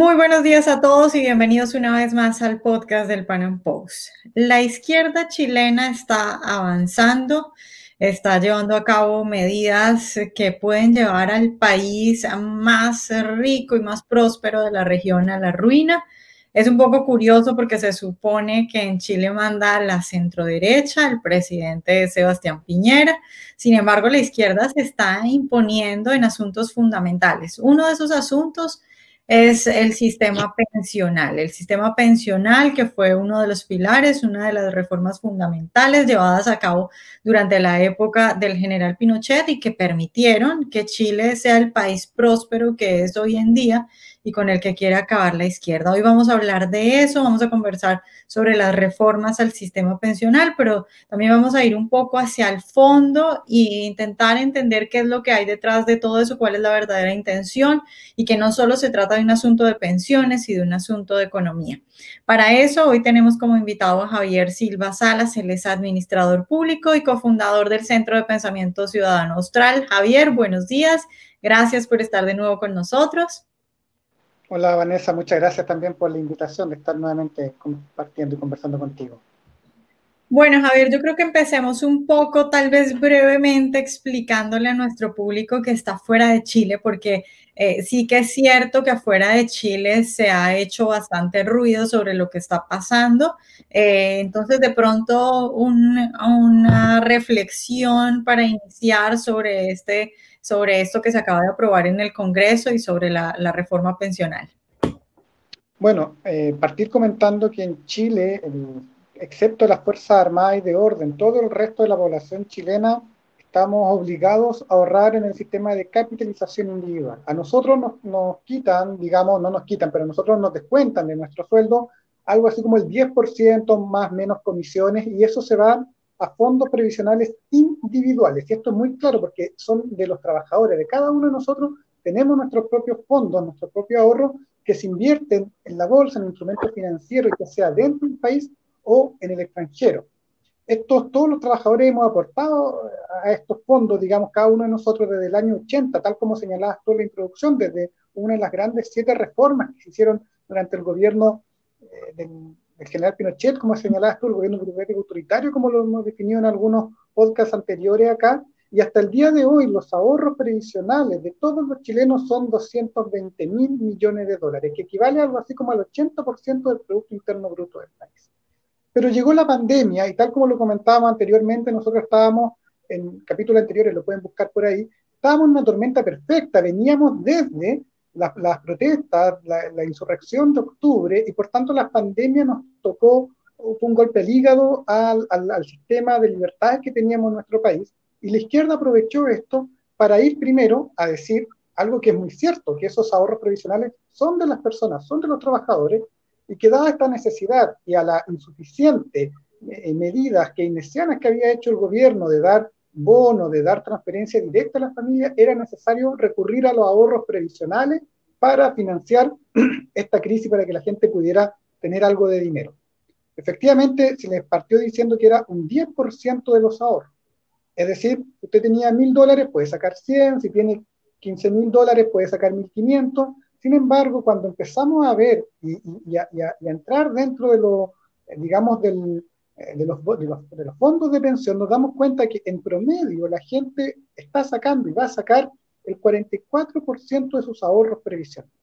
Muy buenos días a todos y bienvenidos una vez más al podcast del Pan Am Post. La izquierda chilena está avanzando, está llevando a cabo medidas que pueden llevar al país más rico y más próspero de la región a la ruina. Es un poco curioso porque se supone que en Chile manda la centroderecha, el presidente Sebastián Piñera. Sin embargo, la izquierda se está imponiendo en asuntos fundamentales. Uno de esos asuntos es el sistema pensional. El sistema pensional que fue uno de los pilares, una de las reformas fundamentales llevadas a cabo durante la época del general Pinochet y que permitieron que Chile sea el país próspero que es hoy en día y con el que quiere acabar la izquierda. Hoy vamos a hablar de eso, vamos a conversar sobre las reformas al sistema pensional, pero también vamos a ir un poco hacia el fondo e intentar entender qué es lo que hay detrás de todo eso, cuál es la verdadera intención y que no solo se trata de un asunto de pensiones y de un asunto de economía. Para eso, hoy tenemos como invitado a Javier Silva Salas, él es administrador público y cofundador del Centro de Pensamiento Ciudadano Austral. Javier, buenos días. Gracias por estar de nuevo con nosotros. Hola Vanessa, muchas gracias también por la invitación de estar nuevamente compartiendo y conversando contigo. Bueno, Javier, yo creo que empecemos un poco, tal vez brevemente, explicándole a nuestro público que está fuera de Chile, porque eh, sí que es cierto que afuera de Chile se ha hecho bastante ruido sobre lo que está pasando. Eh, entonces, de pronto, una reflexión para iniciar sobre este sobre esto que se acaba de aprobar en el Congreso y sobre la, reforma pensional. Bueno, eh, partir comentando que en Chile, excepto las Fuerzas Armadas y de Orden, todo el resto de la población chilena estamos obligados a ahorrar en el sistema de capitalización individual. A nosotros nos, nos quitan, digamos, no nos quitan, pero a nosotros nos descuentan de nuestro sueldo algo así como el 10% más menos comisiones y eso se va a fondos previsionales individuales. Y esto es muy claro porque son de los trabajadores, de cada uno de nosotros tenemos nuestros propios fondos, nuestros propios ahorros que se invierten en la bolsa, en instrumentos financieros, ya sea dentro del país o en el extranjero. Estos, todos los trabajadores hemos aportado a estos fondos, digamos, cada uno de nosotros desde el año 80, tal como señalabas tú en la introducción, desde una de las grandes siete reformas que se hicieron durante el gobierno eh, del, el general Pinochet, como señalabas tú, el gobierno burocrático autoritario, como lo hemos definido en algunos podcasts anteriores acá, y hasta el día de hoy los ahorros previsionales de todos los chilenos son 220 mil millones de dólares, que equivale a algo así como al 80% del Producto Interno Bruto del país. Pero llegó la pandemia y tal como lo comentábamos anteriormente, nosotros estábamos en capítulos anteriores, lo pueden buscar por ahí, estábamos en una tormenta perfecta, veníamos desde las, protestas, la, insurrección de octubre, y por tanto la pandemia nos tocó un golpe al hígado al, al, sistema de libertades que teníamos en nuestro país, y la izquierda aprovechó esto para ir primero a decir algo que es muy cierto, que esos ahorros previsionales son de las personas, son de los trabajadores, y que dada esta necesidad y a la insuficiente eh, medidas keynesianas que había hecho el gobierno de dar bono, de dar transferencia directa a las familias, era necesario recurrir a los ahorros previsionales para financiar esta crisis, para que la gente pudiera tener algo de dinero. Efectivamente, se les partió diciendo que era un 10% de los ahorros. Es decir, usted tenía mil dólares, puede sacar 100, si tiene 15 mil dólares, puede sacar 1500. Sin embargo, cuando empezamos a ver y, a, entrar dentro de lo, digamos, eh, de los, de, los, de los, fondos de pensión, nos damos cuenta que en promedio la gente está sacando y va a sacar el 44% de sus ahorros previsionales.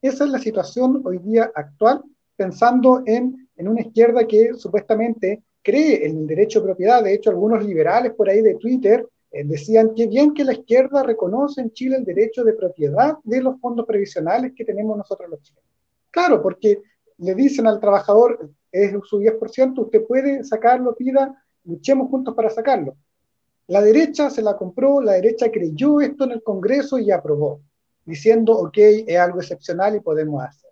Esa es la situación hoy día actual, pensando en, en una izquierda que supuestamente cree en el derecho de propiedad. De hecho, algunos liberales por ahí de Twitter eh, decían que bien que la izquierda reconoce en Chile el derecho de propiedad de los fondos previsionales que tenemos nosotros los chilenos. Claro, porque le dicen al trabajador, es su 10%, usted puede sacarlo, pida, luchemos juntos para sacarlo. La derecha se la compró, la derecha creyó esto en el Congreso y aprobó, diciendo, ok, es algo excepcional y podemos hacer.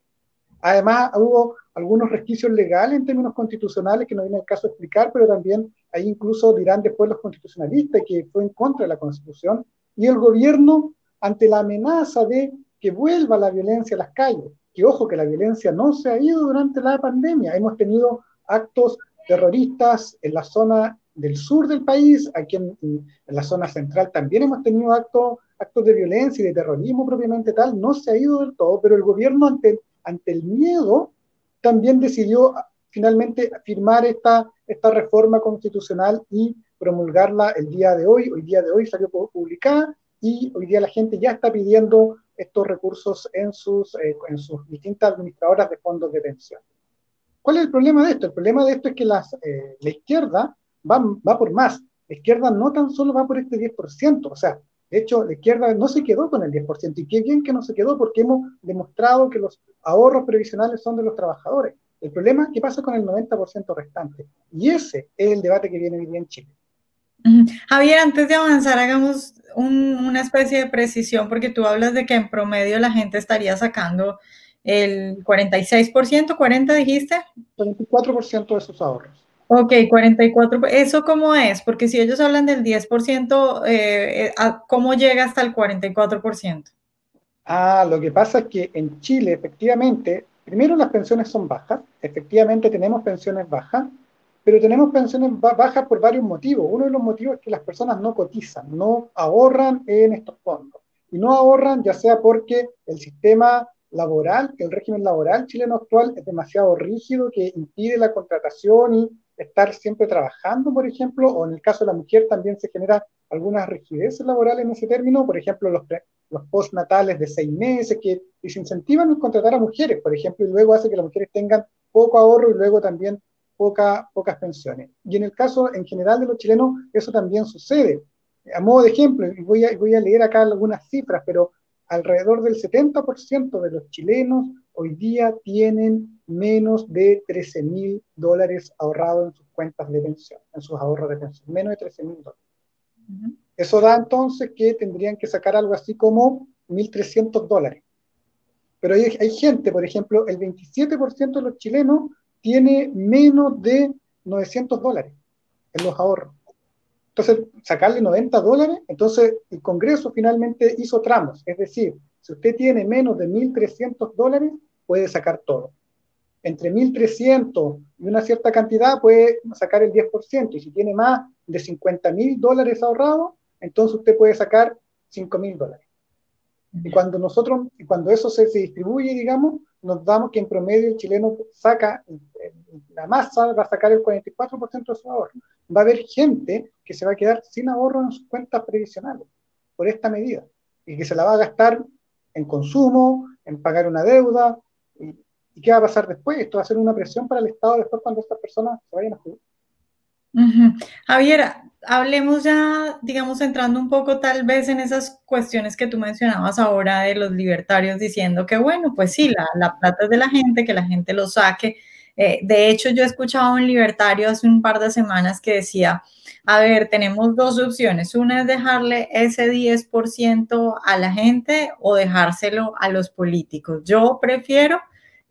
Además, hubo algunos resquicios legales en términos constitucionales que no viene el caso de explicar, pero también ahí incluso dirán después los constitucionalistas que fue en contra de la Constitución, y el gobierno, ante la amenaza de que vuelva la violencia a las calles, que ojo que la violencia no se ha ido durante la pandemia. Hemos tenido actos terroristas en la zona del sur del país, aquí en, la zona central también hemos tenido actos, actos de violencia y de terrorismo propiamente tal, no se ha ido del todo, pero el gobierno ante, ante el miedo, también decidió finalmente firmar esta, esta reforma constitucional y promulgarla el día de hoy. Hoy día de hoy salió publicada y hoy día la gente ya está pidiendo estos recursos en sus, eh, en sus distintas administradoras de fondos de pensión. ¿Cuál es el problema de esto? El problema de esto es que las, eh, la izquierda va, va por más. La izquierda no tan solo va por este 10%, o sea, de hecho, la izquierda no se quedó con el 10%, y qué bien que no se quedó porque hemos demostrado que los ahorros previsionales son de los trabajadores. El problema es qué pasa con el 90% restante. Y ese es el debate que viene hoy día en Chile. Javier, antes de avanzar, hagamos una especie de precisión, porque tú hablas de que en promedio la gente estaría sacando el 46%, ¿40 dijiste? 44% de sus ahorros. Ok, 44. ¿Eso cómo es? Porque si ellos hablan del 10%, eh, eh ¿cómo llega hasta el 44%? Ah, lo que pasa es que en Chile, efectivamente, primero las pensiones son bajas, efectivamente tenemos pensiones bajas, pero tenemos pensiones bajas por varios motivos. Uno de los motivos es que las personas no cotizan, no ahorran en estos fondos. Y no ahorran ya sea porque el sistema laboral, el régimen laboral chileno actual es demasiado rígido que impide la contratación y estar siempre trabajando, por ejemplo, o en el caso de la mujer también se genera algunas rigideces laborales en ese término, por ejemplo, los, los postnatales de seis meses que desincentivan el contratar a mujeres, por ejemplo, y luego hace que las mujeres tengan poco ahorro y luego también poca, pocas pensiones. Y en el caso en general de los chilenos, eso también sucede. A modo de ejemplo, voy a, voy a leer acá algunas cifras, pero alrededor del 70% de los chilenos hoy día tienen menos de 13 mil dólares ahorrados en sus cuentas de pensión, en sus ahorros de pensión, menos de 13 mil dólares. Eso da entonces que tendrían que sacar algo así como 1.300 dólares. Pero hay, hay, gente, por ejemplo, el 27% de los chilenos tiene menos de 900 dólares en los ahorros. Entonces, sacarle 90 dólares, entonces el Congreso finalmente hizo tramos, es decir, si usted tiene menos de 1.300 dólares, puede sacar todo. Entre 1.300 y una cierta cantidad puede sacar el 10%, y si tiene más de 50.000 dólares ahorrados, entonces usted puede sacar 5.000 dólares. Y cuando nosotros, cuando eso se, se, distribuye, digamos, nos damos que en promedio el chileno saca, la masa va a sacar el 44% de su ahorro. Va a haber gente que se va a quedar sin ahorro en sus cuentas previsionales por esta medida y que se la va a gastar en consumo, en pagar una deuda. ¿Y, qué va a pasar después? Esto va a ser una presión para el Estado después cuando estas personas se vayan a jubilar. Javier, hablemos ya, digamos, entrando un poco tal vez en esas cuestiones que tú mencionabas ahora de los libertarios diciendo que, bueno, pues sí, la, la plata es de la gente, que la gente lo saque. Eh, de hecho, yo he escuchado a un libertario hace un par de semanas que decía, a ver, tenemos dos opciones. Una es dejarle ese 10% a la gente o dejárselo a los políticos. Yo prefiero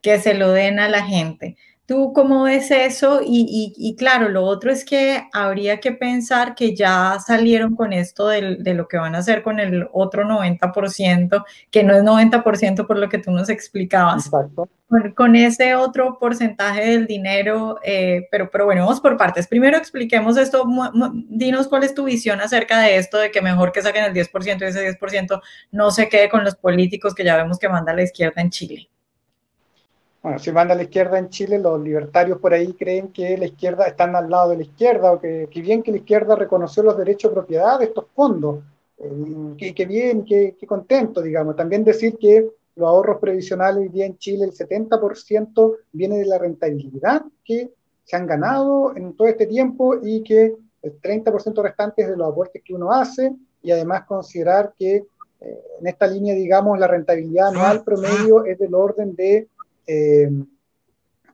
que se lo den a la gente. ¿Tú cómo ves eso? Y, claro, lo otro es que habría que pensar que ya salieron con esto de, lo que van a hacer con el otro 90%, que no es 90% por lo que tú nos explicabas. Exacto. Con, ese otro porcentaje del dinero, eh, pero, pero bueno, vamos por partes. Primero expliquemos esto, dinos cuál es tu visión acerca de esto, de que mejor que saquen el 10% y ese 10% no se quede con los políticos que ya vemos que manda la izquierda en Chile. Bueno, si van a la izquierda en Chile, los libertarios por ahí creen que la izquierda están al lado de la izquierda, o que, bien que la izquierda reconoció los derechos de propiedad de estos fondos, eh, que, bien, que, contento, digamos. También decir que los ahorros previsionales hoy día en Chile, el 70% viene de la rentabilidad que se han ganado en todo este tiempo y que el 30% restante es de los aportes que uno hace y además considerar que eh, en esta línea, digamos, la rentabilidad anual promedio es del orden de eh,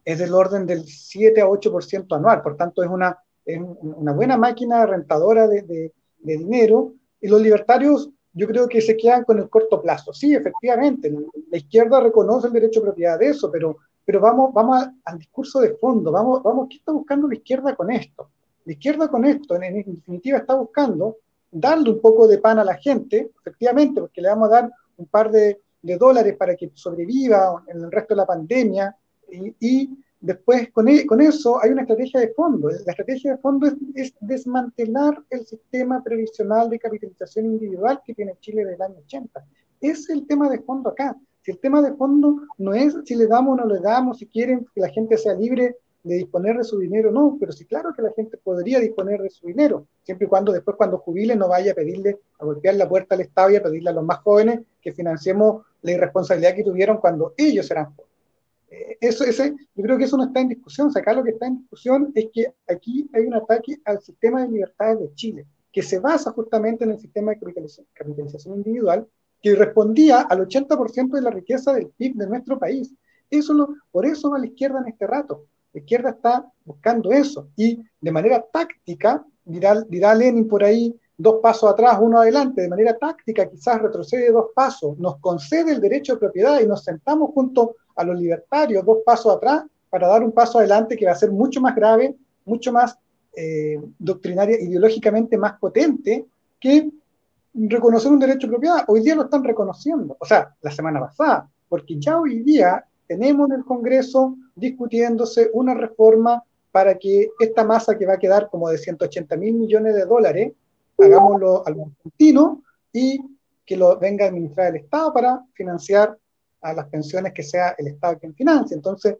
es del orden del 7 a 8% anual, por tanto es una, una buena máquina rentadora de, de, dinero, y los libertarios yo creo que se quedan con el corto plazo. Sí, efectivamente, la izquierda reconoce el derecho a propiedad de eso, pero, pero vamos, vamos al discurso de fondo, vamos, vamos, ¿qué está buscando la izquierda con esto? La izquierda con esto, en, en definitiva, está buscando darle un poco de pan a la gente, efectivamente, porque le vamos a dar un par de, de dólares para que sobreviva en el resto de la pandemia y, después con, e, con, eso hay una estrategia de fondo. La estrategia de fondo es, desmantelar el sistema previsional de capitalización individual que tiene Chile desde el año 80. Es el tema de fondo acá. Si el tema de fondo no es si le damos o no le damos, si quieren que la gente sea libre de disponer de su dinero, no, pero sí claro que la gente podría disponer de su dinero, siempre y cuando después cuando jubile no vaya a pedirle, a golpear la puerta al Estado y a pedirle a los más jóvenes que financiemos la irresponsabilidad que tuvieron cuando ellos eran jóvenes. Eh, eso, ese, yo creo que eso no está en discusión, o sea, acá lo que está en discusión es que aquí hay un ataque al sistema de libertades de Chile, que se basa justamente en el sistema de capitalización, individual, que respondía al 80% de la riqueza del PIB de nuestro país. Eso lo, por eso va a la izquierda en este rato, la izquierda está buscando eso y de manera táctica, dirá, Lenin por ahí, dos pasos atrás, uno adelante, de manera táctica quizás retrocede dos pasos, nos concede el derecho de propiedad y nos sentamos junto a los libertarios dos pasos atrás para dar un paso adelante que va a ser mucho más grave, mucho más eh, doctrinaria, ideológicamente más potente que reconocer un derecho de propiedad. Hoy día lo están reconociendo, o sea, la semana pasada, porque ya hoy día tenemos en el Congreso discutiéndose una reforma para que esta masa que va a quedar como de 180 mil millones de dólares, hagámoslo al argentino y que lo venga a administrar el Estado para financiar a las pensiones que sea el Estado quien financie. Entonces,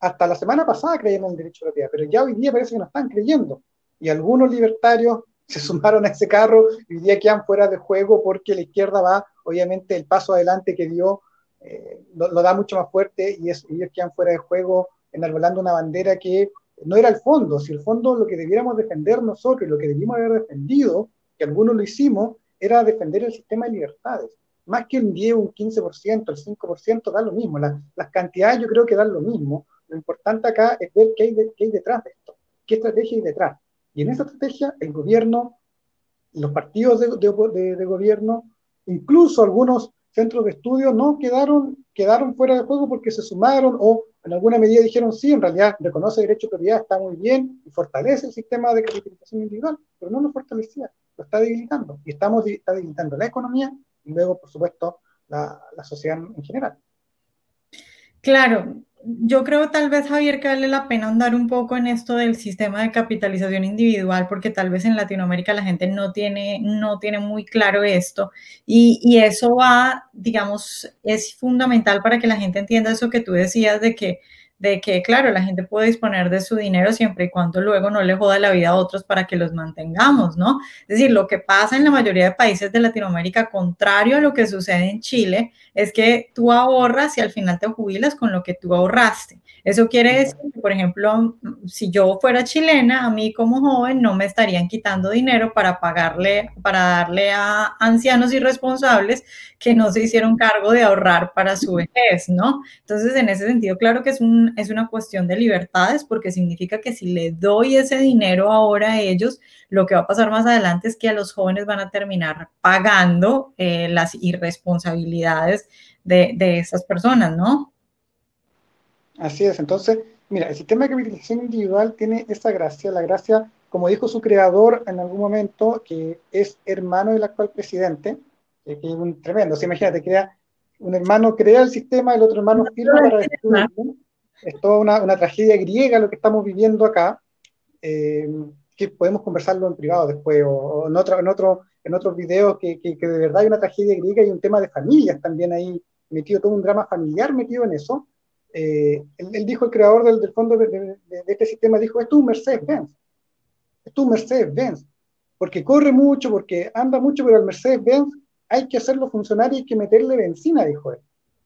hasta la semana pasada creían en el derecho de propiedad, pero ya hoy día parece que no están creyendo. Y algunos libertarios se sumaron a ese carro y hoy día quedan fuera de juego porque la izquierda va, obviamente, el paso adelante que dio eh, lo, da mucho más fuerte y, es, ellos quedan fuera de juego enarbolando una bandera que no era el fondo, si el fondo lo que debiéramos defender nosotros y lo que debimos haber defendido, que algunos lo hicimos, era defender el sistema de libertades. Más que un 10, un 15%, el 5%, da lo mismo. las cantidades yo creo que dan lo mismo. Lo importante acá es ver qué hay, qué hay detrás de esto, qué estrategia hay detrás. Y en esa estrategia el gobierno, los partidos de, de, de gobierno, incluso algunos centros de estudio no quedaron, quedaron fuera de juego porque se sumaron o en alguna medida dijeron sí, en realidad reconoce derecho de propiedad, está muy bien y fortalece el sistema de capitalización individual, pero no lo fortalecía, lo está debilitando y estamos está debilitando la economía y luego, por supuesto, la, la sociedad en general. Claro, yo creo tal vez, Javier, que vale la pena andar un poco en esto del sistema de capitalización individual, porque tal vez en Latinoamérica la gente no tiene, no tiene muy claro esto. Y, y eso va, digamos, es fundamental para que la gente entienda eso que tú decías de que de que, claro, la gente puede disponer de su dinero siempre y cuando luego no le joda la vida a otros para que los mantengamos, ¿no? Es decir, lo que pasa en la mayoría de países de Latinoamérica, contrario a lo que sucede en Chile, es que tú ahorras y al final te jubilas con lo que tú ahorraste. Eso quiere decir que, por ejemplo, si yo fuera chilena, a mí como joven no me estarían quitando dinero para pagarle, para darle a ancianos irresponsables que no se hicieron cargo de ahorrar para su vejez, ¿no? Entonces, en ese sentido, claro que es, un, es una cuestión de libertades porque significa que si le doy ese dinero ahora a ellos, lo que va a pasar más adelante es que a los jóvenes van a terminar pagando eh, las irresponsabilidades de, de esas personas, ¿no? Así es, entonces, mira, el sistema de capitalización individual tiene esa gracia, la gracia, como dijo su creador en algún momento, que es hermano del actual presidente, que es un tremendo, imagínate, crea, un hermano crea el sistema, el otro hermano firma para destruirlo. Es toda una, una, tragedia griega lo que estamos viviendo acá, eh, que podemos conversarlo en privado después, o, en, otro, en, otro, en otros videos, que, que, que de verdad hay una tragedia griega y un tema de familias también ahí metido, todo un drama familiar metido en eso eh, él, dijo, el creador del, fondo de, este sistema, dijo, es un Mercedes-Benz, es un Mercedes-Benz, porque corre mucho, porque anda mucho, pero al Mercedes-Benz hay que hacerlo funcionar y hay que meterle benzina, dijo él.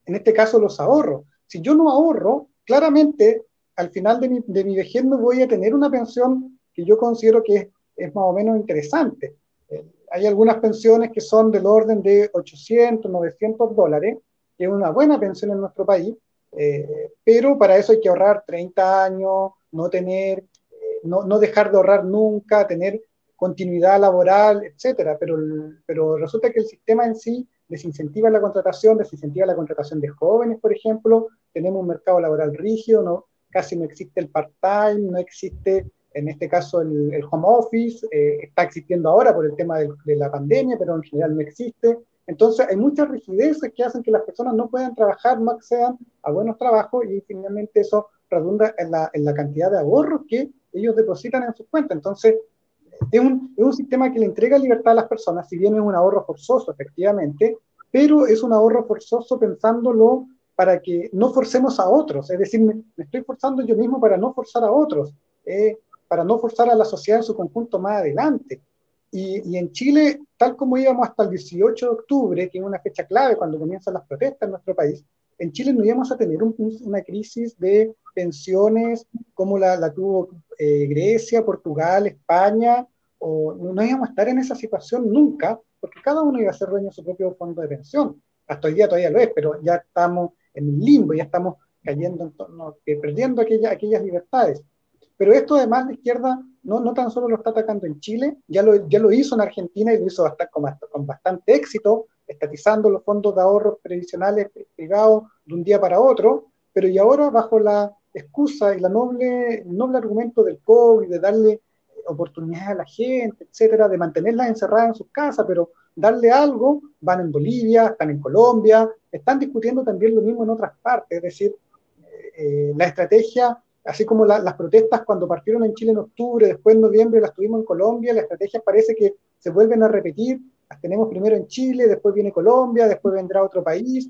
En este caso, los ahorros. Si yo no ahorro, claramente, al final de mi, de mi vejez no voy a tener una pensión que yo considero que es, es más o menos interesante. Eh, hay algunas pensiones que son del orden de 800, 900 dólares, que es una buena pensión en nuestro país, eh, pero para eso hay que ahorrar 30 años, no tener, eh, no, no, dejar de ahorrar nunca, tener continuidad laboral, etcétera. Pero, pero resulta que el sistema en sí desincentiva la contratación, desincentiva la contratación de jóvenes, por ejemplo. Tenemos un mercado laboral rígido, no, casi no existe el part-time, no existe en este caso el, el home office, eh, está existiendo ahora por el tema de, de, la pandemia, pero en general no existe. Entonces, hay muchas rigideces que hacen que las personas no puedan trabajar, no accedan a buenos trabajos y finalmente eso redunda en la, en la cantidad de ahorros que ellos depositan en sus cuentas. Entonces, es un, es un, sistema que le entrega libertad a las personas, si bien es un ahorro forzoso, efectivamente, pero es un ahorro forzoso pensándolo para que no forcemos a otros, es decir, me, estoy forzando yo mismo para no forzar a otros, eh, para no forzar a la sociedad en su conjunto más adelante. Y, y, en Chile, tal como íbamos hasta el 18 de octubre, que es una fecha clave cuando comienzan las protestas en nuestro país, en Chile no íbamos a tener una crisis de pensiones como la, la tuvo eh, Grecia, Portugal, España, o no íbamos a estar en esa situación nunca, porque cada uno iba a ser dueño de su propio fondo de pensión. Hasta hoy día todavía lo es, pero ya estamos en el limbo, ya estamos cayendo, en perdiendo aquella, aquellas libertades. Pero esto además la izquierda no, no tan solo lo está atacando en Chile, ya lo, ya lo hizo en Argentina y lo hizo con, con bastante éxito, estatizando los fondos de ahorros previsionales privados de un día para otro, pero y ahora bajo la excusa y la noble, noble argumento del COVID, de darle oportunidades a la gente, etcétera, de mantenerlas encerradas en sus casas, pero darle algo, van en Bolivia, están en Colombia, están discutiendo también lo mismo en otras partes, es decir, eh, eh, la estrategia, así como las protestas cuando partieron en Chile en octubre, después en noviembre las tuvimos en Colombia, la estrategia parece que se vuelven a repetir, las tenemos primero en Chile, después viene Colombia, después vendrá otro país.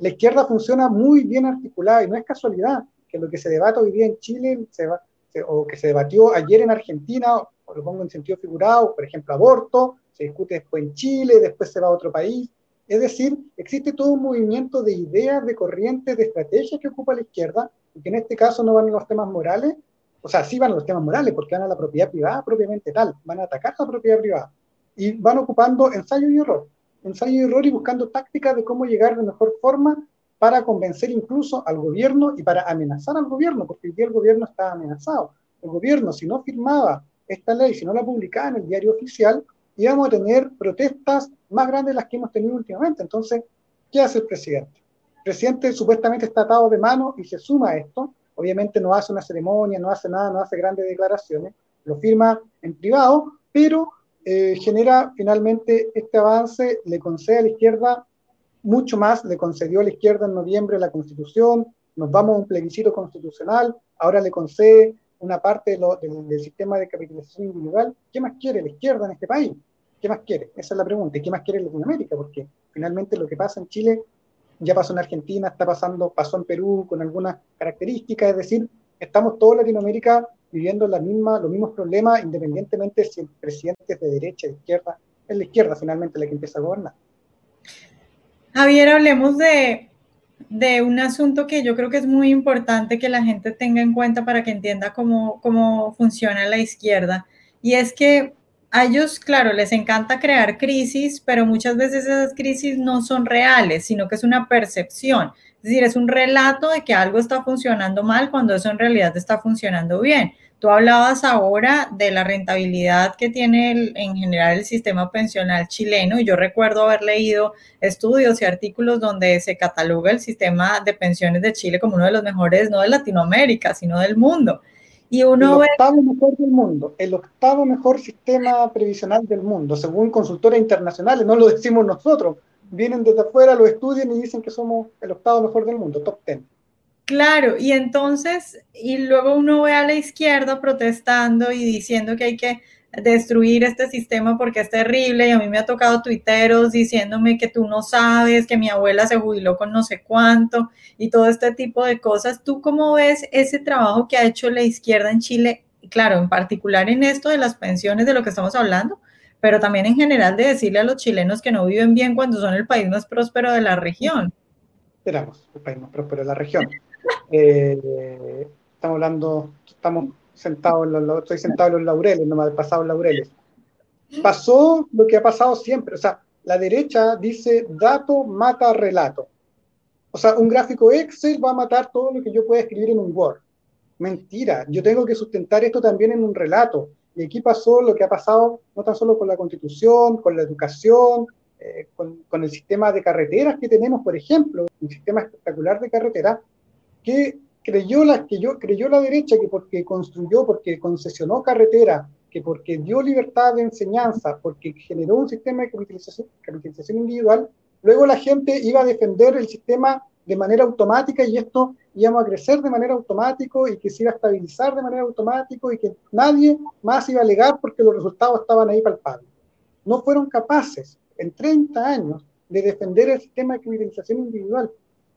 La izquierda funciona muy bien articulada y no es casualidad que lo que se debate hoy día en Chile se va, o que se debatió ayer en Argentina, o lo pongo en sentido figurado, por ejemplo, aborto, se discute después en Chile, después se va a otro país. Es decir, existe todo un movimiento de ideas, de corrientes, de estrategias que ocupa la izquierda, y que en este caso no van los temas morales, o sea, sí van los temas morales, porque van a la propiedad privada propiamente tal, van a atacar la propiedad privada, y van ocupando ensayo y error, ensayo y error y buscando tácticas de cómo llegar de mejor forma para convencer incluso al gobierno y para amenazar al gobierno, porque día el gobierno está amenazado. El gobierno, si no firmaba esta ley, si no la publicaba en el diario oficial, íbamos a tener protestas más grandes de las que hemos tenido últimamente. Entonces, ¿qué hace el presidente? El presidente supuestamente está atado de mano y se suma a esto. Obviamente no hace una ceremonia, no hace nada, no hace grandes declaraciones, lo firma en privado, pero eh, genera finalmente este avance, le concede a la izquierda mucho más, le concedió a la izquierda en noviembre la constitución, nos vamos a un plebiscito constitucional, ahora le concede una parte del, sistema de capitalización individual. ¿Qué más quiere la izquierda en este país? ¿Qué más quiere? Esa es la pregunta. ¿Y qué más quiere Latinoamérica? Porque finalmente lo que pasa en Chile ya pasó en Argentina, está pasando, pasó en Perú con algunas características, es decir, estamos todos Latinoamérica viviendo los mismos problemas, independientemente si el presidente es de derecha, de izquierda, es la izquierda finalmente la que empieza a gobernar. Javier, hablemos de, de un asunto que yo creo que es muy importante que la gente tenga en cuenta para que entienda cómo, cómo funciona la izquierda. Y es que a ellos, claro, les encanta crear crisis, pero muchas veces esas crisis no son reales, sino que es una percepción. Es decir, es un relato de que algo está funcionando mal cuando eso en realidad está funcionando bien. Tú hablabas ahora de la rentabilidad que tiene en general el sistema pensional chileno y yo recuerdo haber leído estudios y artículos donde se cataloga el sistema de pensiones de Chile como uno de los mejores, no de Latinoamérica, sino del mundo. Y uno el octavo mejor del mundo, el octavo mejor sistema previsional del mundo, según consultoras internacionales, no lo decimos nosotros, vienen desde afuera, lo estudian y dicen que somos el octavo mejor del mundo, top ten. Claro, y entonces, y luego uno ve a la izquierda protestando y diciendo que hay que destruir este sistema porque es terrible y a mí me ha tocado tuiteros diciéndome que tú no sabes, que mi abuela se jubiló con no sé cuánto y todo este tipo de cosas. ¿Tú cómo ves ese trabajo que ha hecho la izquierda en Chile? Claro, en particular en esto de las pensiones de lo que estamos hablando, pero también en general de decirle a los chilenos que no viven bien cuando son el país más próspero de la región. Esperamos, el país más próspero de la región. Eh, estamos hablando, estamos sentados, en los, estoy sentado en los laureles, no me ha pasado laureles. Pasó lo que ha pasado siempre, o sea, la derecha dice dato mata relato. O sea, un gráfico Excel va a matar todo lo que yo pueda escribir en un Word. Mentira, yo tengo que sustentar esto también en un relato. Y aquí pasó lo que ha pasado no tan solo con la constitución, con la educación, eh, con, con, el sistema de carreteras que tenemos, por ejemplo, un sistema espectacular de carreteras, que creyó la, que yo, creyó la derecha que porque construyó, porque concesionó carretera, que porque dio libertad de enseñanza, porque generó un sistema de capitalización, individual, luego la gente iba a defender el sistema de manera automática y esto íbamos a crecer de manera automática y que se iba a estabilizar de manera automática y que nadie más iba a alegar porque los resultados estaban ahí palpables. No fueron capaces en 30 años de defender el sistema de criminalización individual.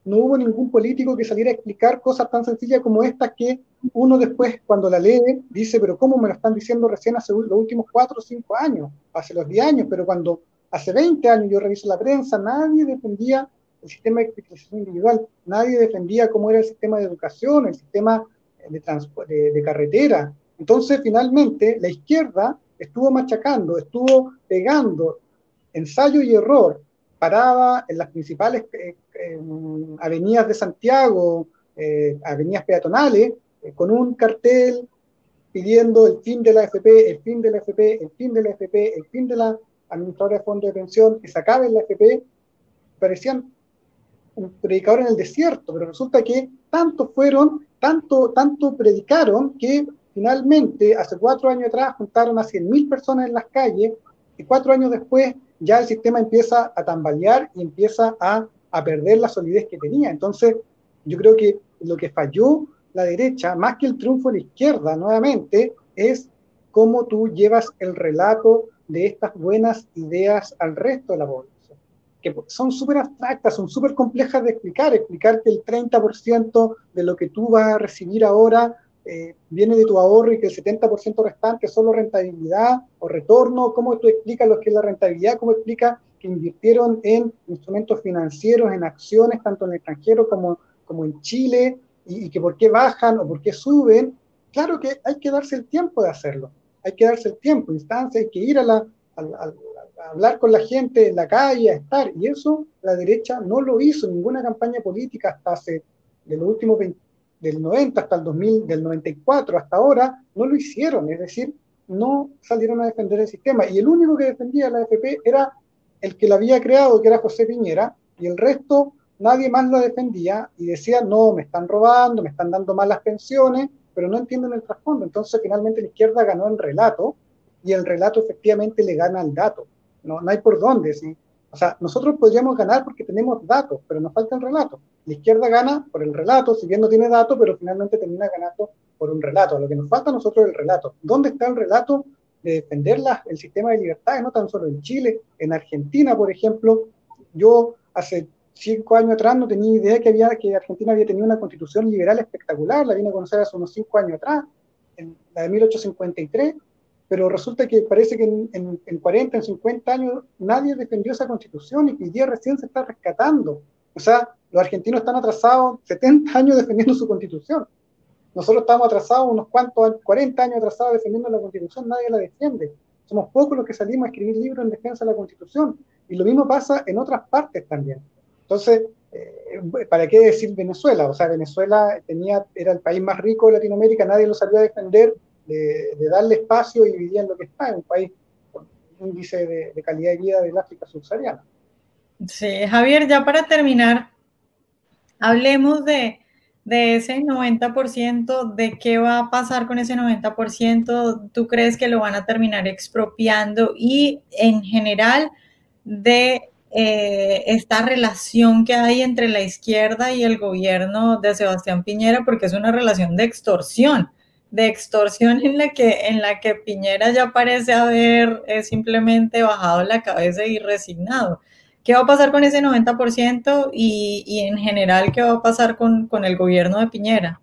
No hubo ningún político que saliera a explicar cosas tan sencillas como estas que uno después, cuando la lee, dice, pero ¿cómo me lo están diciendo recién hace los últimos cuatro o cinco años, hace los diez años? Pero cuando hace 20 años yo reviso la prensa, nadie defendía el sistema de criminalización individual, nadie defendía cómo era el sistema de educación, el sistema de, de carretera. Entonces, finalmente, la izquierda estuvo machacando, estuvo pegando ensayo y error, paraba en las principales eh, avenidas de Santiago, eh, avenidas peatonales, eh, con un cartel pidiendo el fin de la AFP, el fin de la AFP, el fin de la AFP, el fin de la administradora de fondos de pensión, que se acabe la AFP, parecían un predicador en el desierto, pero resulta que tanto fueron, tanto, tanto predicaron que finalmente, hace cuatro años atrás, juntaron a 100.000 personas en las calles y cuatro años después ya el sistema empieza a tambalear y empieza a, a perder la solidez que tenía. Entonces, yo creo que lo que falló la derecha, más que el triunfo de la izquierda, nuevamente, es cómo tú llevas el relato de estas buenas ideas al resto de la población, que son súper abstractas, son súper complejas de explicar, explicar que el 30% de lo que tú vas a recibir ahora eh, viene de tu ahorro y que el 70% restante es solo rentabilidad o retorno, cómo tú explicas lo que es la rentabilidad, cómo explicas que invirtieron en instrumentos financieros, en acciones, tanto en el extranjero como, como en Chile, y, que por qué bajan o por qué suben, claro que hay que darse el tiempo de hacerlo, hay que darse el tiempo, instancia, hay que ir a, la, hablar con la gente en la calle, a estar, y eso la derecha no lo hizo ninguna campaña política hasta hace, de los últimos 20, del 90 hasta el 2000, del 94 hasta ahora, no lo hicieron, es decir, no salieron a defender el sistema. Y el único que defendía la AFP era el que la había creado, que era José Piñera, y el resto nadie más lo defendía y decía, no, me están robando, me están dando malas pensiones, pero no entienden el trasfondo. Entonces finalmente la izquierda ganó el relato y el relato efectivamente le gana al dato. No, no hay por dónde. ¿sí? O sea, nosotros podríamos ganar porque tenemos datos, pero nos falta el relato. La izquierda gana por el relato, si bien no tiene datos, pero finalmente termina ganando por un relato. Lo que nos falta a nosotros es el relato. ¿Dónde está el relato de defender el sistema de libertades, no tan solo en Chile, en Argentina, por ejemplo? Yo hace cinco años atrás no tenía idea que, había, que Argentina había tenido una constitución liberal espectacular, la vine a conocer hace unos cinco años atrás, en la de 1853, pero resulta que parece que en, en, 40, en 50 años nadie defendió esa constitución y hoy día recién se está rescatando. O sea, los argentinos están atrasados 70 años defendiendo su constitución. Nosotros estamos atrasados unos cuantos, 40 años atrasados defendiendo la constitución, nadie la defiende. Somos pocos los que salimos a escribir libros en defensa de la constitución. Y lo mismo pasa en otras partes también. Entonces, eh, ¿para qué decir Venezuela? O sea, Venezuela tenía, era el país más rico de Latinoamérica, nadie lo sabía defender, de, darle espacio y vivía en lo que está, en un país con índice de, de calidad de vida del África subsahariana. Sí, Javier, ya para terminar, Hablemos de, ese 90%, de qué va a pasar con ese 90%, tú crees que lo van a terminar expropiando y en general de eh, esta relación que hay entre la izquierda y el gobierno de Sebastián Piñera, porque es una relación de extorsión, de extorsión en la que, en la que Piñera ya parece haber eh, simplemente bajado la cabeza y resignado. ¿Qué va a pasar con ese 90% y, y en general qué va a pasar con, el gobierno de Piñera?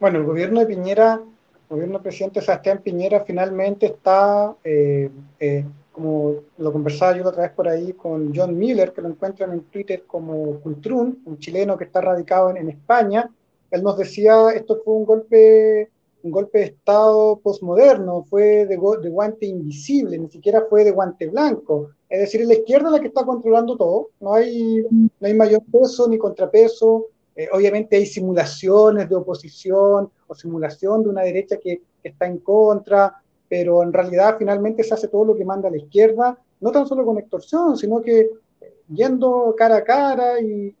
Bueno, el gobierno de Piñera, el gobierno del presidente Sebastián Piñera finalmente está, eh, eh, como lo conversaba yo otra vez por ahí con John Miller, que lo encuentran en Twitter como Cultrun, un chileno que está radicado en, en España. Él nos decía, esto fue un golpe un golpe de Estado posmoderno, fue de, de, guante invisible, ni siquiera fue de guante blanco. Es decir, es la izquierda la que está controlando todo, no hay, no hay mayor peso ni contrapeso, eh, obviamente hay simulaciones de oposición o simulación de una derecha que, que, está en contra, pero en realidad finalmente se hace todo lo que manda la izquierda, no tan solo con extorsión, sino que eh, yendo cara a cara y,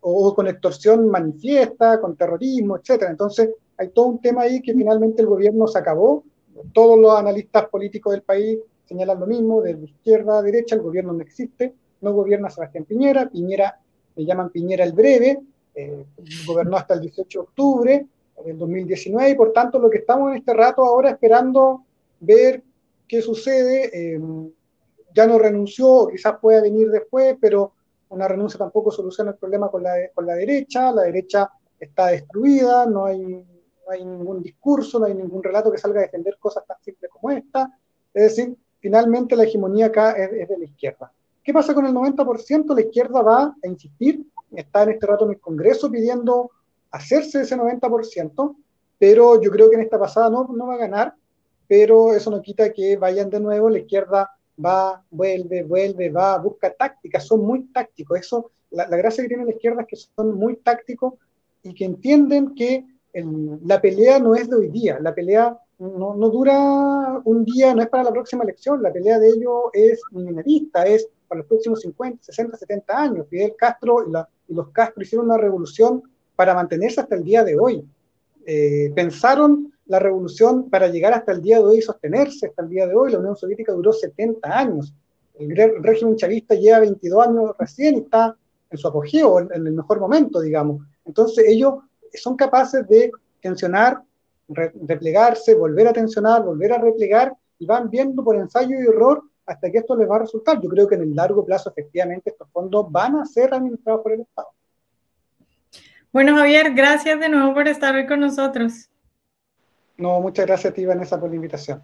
o con extorsión manifiesta, con terrorismo, etcétera. Entonces, hay todo un tema ahí que finalmente el gobierno se acabó. Todos los analistas políticos del país señalan lo mismo, de izquierda a derecha, el gobierno no existe, no gobierna Sebastián Piñera, Piñera, le llaman Piñera el breve, eh, gobernó hasta el 18 de octubre del 2019 y por tanto lo que estamos en este rato ahora esperando ver qué sucede. Eh, ya no renunció, quizás pueda venir después, pero una renuncia tampoco soluciona el problema con la, con la derecha, la derecha está destruida, no hay, no hay ningún discurso, no hay ningún relato que salga a defender cosas tan simples como esta. Es decir, finalmente la hegemonía acá es, de la izquierda. ¿Qué pasa con el 90%? La izquierda va a insistir, está en este rato en el Congreso pidiendo hacerse ese 90%, pero yo creo que en esta pasada no, no va a ganar, pero eso no quita que vayan de nuevo, la izquierda va, vuelve, vuelve, va, busca tácticas, son muy tácticos. Eso, la, gracia que tiene la izquierda es que son muy tácticos y que entienden que la pelea no es de hoy día, la pelea no, no, dura un día, no es para la próxima elección, la pelea de ellos es minerista, es para los próximos 50, 60, 70 años. Fidel Castro y, los Castro hicieron una revolución para mantenerse hasta el día de hoy. Eh, pensaron la revolución para llegar hasta el día de hoy y sostenerse hasta el día de hoy. La Unión Soviética duró 70 años. El régimen chavista lleva 22 años recién y está en su apogeo, en, el mejor momento, digamos. Entonces ellos son capaces de tensionar, replegarse, volver a tensionar, volver a replegar y van viendo por ensayo y error hasta que esto les va a resultar. Yo creo que en el largo plazo, efectivamente, estos fondos van a ser administrados por el Estado. Bueno, Javier, gracias de nuevo por estar hoy con nosotros. No, muchas gracias a ti, Vanessa, por la invitación.